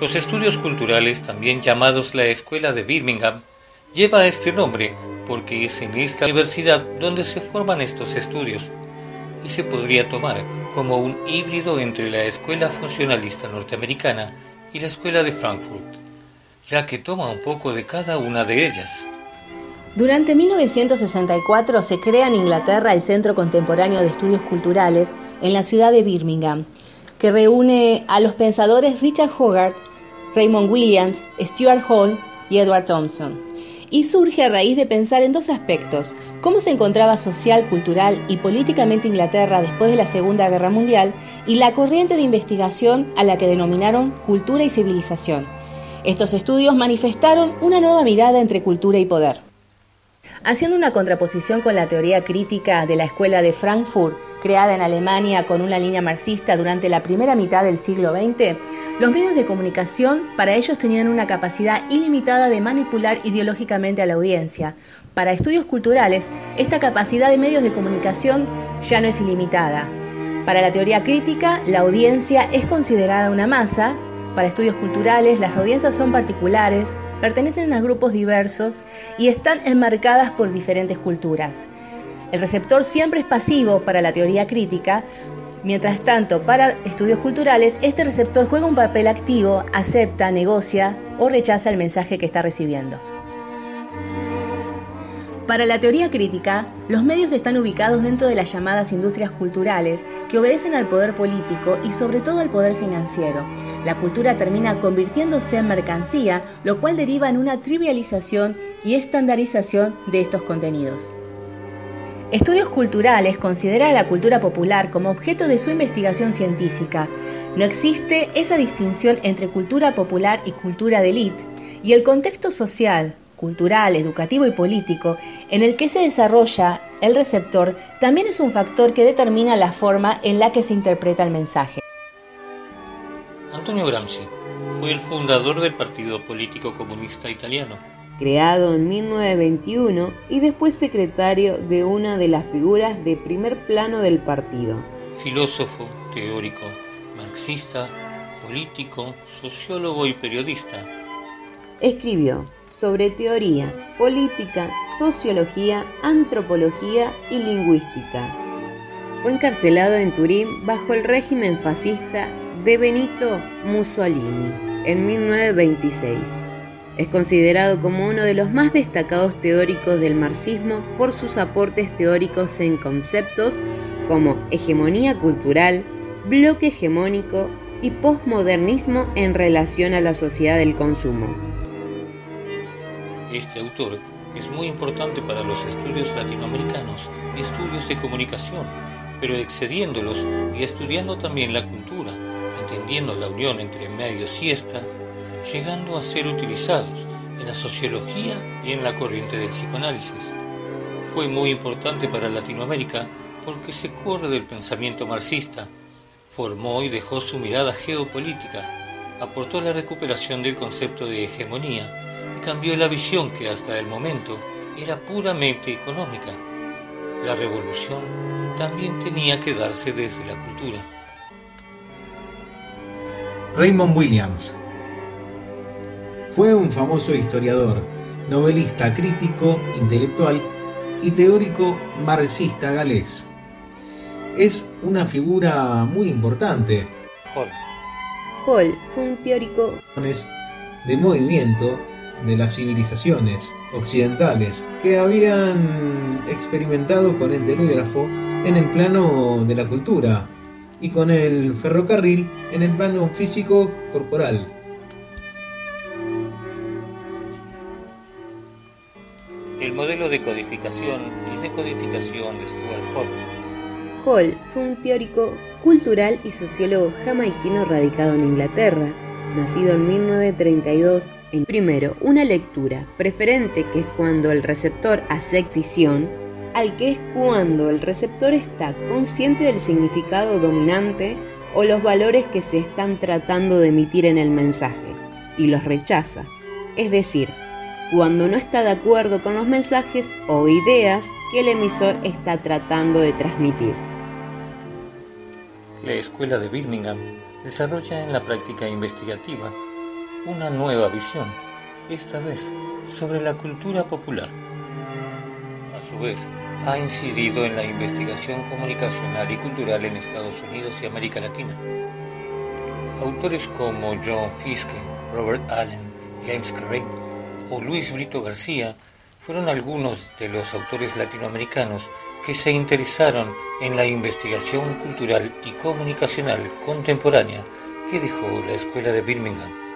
Los estudios culturales, también llamados la Escuela de Birmingham, lleva este nombre porque es en esta universidad donde se forman estos estudios y se podría tomar como un híbrido entre la Escuela Funcionalista Norteamericana y la Escuela de Frankfurt, ya que toma un poco de cada una de ellas. Durante 1964 se crea en Inglaterra el Centro Contemporáneo de Estudios Culturales en la ciudad de Birmingham, que reúne a los pensadores Richard Hogarth, Raymond Williams, Stuart Hall y Edward Thompson y surge a raíz de pensar en dos aspectos, cómo se encontraba social, cultural y políticamente Inglaterra después de la Segunda Guerra Mundial y la corriente de investigación a la que denominaron cultura y civilización. Estos estudios manifestaron una nueva mirada entre cultura y poder. Haciendo una contraposición con la teoría crítica de la Escuela de Frankfurt, creada en Alemania con una línea marxista durante la primera mitad del siglo XX, los medios de comunicación para ellos tenían una capacidad ilimitada de manipular ideológicamente a la audiencia. Para estudios culturales, esta capacidad de medios de comunicación ya no es ilimitada. Para la teoría crítica, la audiencia es considerada una masa. Para estudios culturales, las audiencias son particulares, pertenecen a grupos diversos y están enmarcadas por diferentes culturas. El receptor siempre es pasivo para la teoría crítica, mientras tanto para estudios culturales este receptor juega un papel activo, acepta, negocia o rechaza el mensaje que está recibiendo. Para la teoría crítica, los medios están ubicados dentro de las llamadas industrias culturales que obedecen al poder político y sobre todo al poder financiero. La cultura termina convirtiéndose en mercancía, lo cual deriva en una trivialización y estandarización de estos contenidos. Estudios Culturales considera a la cultura popular como objeto de su investigación científica. No existe esa distinción entre cultura popular y cultura de élite, y el contexto social, cultural, educativo y político en el que se desarrolla el receptor también es un factor que determina la forma en la que se interpreta el mensaje. Antonio Gramsci fue el fundador del Partido Político Comunista Italiano. Creado en 1921 y después secretario de una de las figuras de primer plano del partido. Filósofo, teórico, marxista, político, sociólogo y periodista. Escribió sobre teoría, política, sociología, antropología y lingüística. Fue encarcelado en Turín bajo el régimen fascista de Benito Mussolini en 1926. Es considerado como uno de los más destacados teóricos del marxismo por sus aportes teóricos en conceptos como hegemonía cultural, bloque hegemónico y posmodernismo en relación a la sociedad del consumo. Este autor es muy importante para los estudios latinoamericanos y estudios de comunicación, pero excediéndolos y estudiando también la cultura, entendiendo la unión entre medios y esta, llegando a ser utilizados en la sociología y en la corriente del psicoanálisis. Fue muy importante para Latinoamérica porque se corre del pensamiento marxista, formó y dejó su mirada geopolítica, aportó la recuperación del concepto de hegemonía cambió la visión que hasta el momento era puramente económica. La revolución también tenía que darse desde la cultura. Raymond Williams fue un famoso historiador, novelista crítico, intelectual y teórico marxista galés. Es una figura muy importante. Hall. Hall fue un teórico de movimiento de las civilizaciones occidentales que habían experimentado con el telégrafo en el plano de la cultura y con el ferrocarril en el plano físico corporal. El modelo de codificación y decodificación de Stuart Hall. Hall fue un teórico cultural y sociólogo jamaiquino radicado en Inglaterra nacido en 1932, en primero una lectura preferente que es cuando el receptor hace excisión, al que es cuando el receptor está consciente del significado dominante o los valores que se están tratando de emitir en el mensaje y los rechaza, es decir, cuando no está de acuerdo con los mensajes o ideas que el emisor está tratando de transmitir. La Escuela de Birmingham desarrolla en la práctica investigativa una nueva visión, esta vez sobre la cultura popular. Su vez, ha incidido en la investigación comunicacional y cultural en Estados Unidos y América Latina. Autores como John Fiske, Robert Allen, James Carey o Luis Brito García fueron algunos de los autores latinoamericanos que se interesaron en la investigación cultural y comunicacional contemporánea que dejó la Escuela de Birmingham